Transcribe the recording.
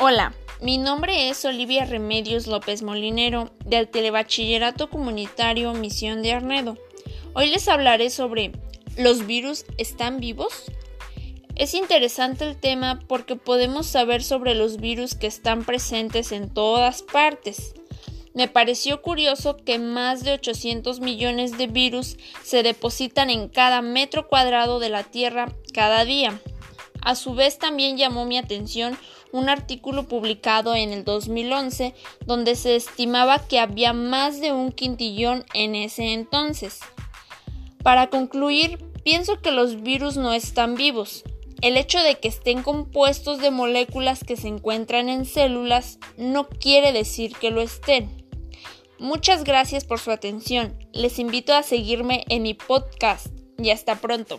Hola, mi nombre es Olivia Remedios López Molinero del Telebachillerato Comunitario Misión de Arnedo. Hoy les hablaré sobre ¿los virus están vivos? Es interesante el tema porque podemos saber sobre los virus que están presentes en todas partes. Me pareció curioso que más de 800 millones de virus se depositan en cada metro cuadrado de la Tierra cada día. A su vez también llamó mi atención un artículo publicado en el 2011 donde se estimaba que había más de un quintillón en ese entonces. Para concluir, pienso que los virus no están vivos. El hecho de que estén compuestos de moléculas que se encuentran en células no quiere decir que lo estén. Muchas gracias por su atención. Les invito a seguirme en mi podcast y hasta pronto.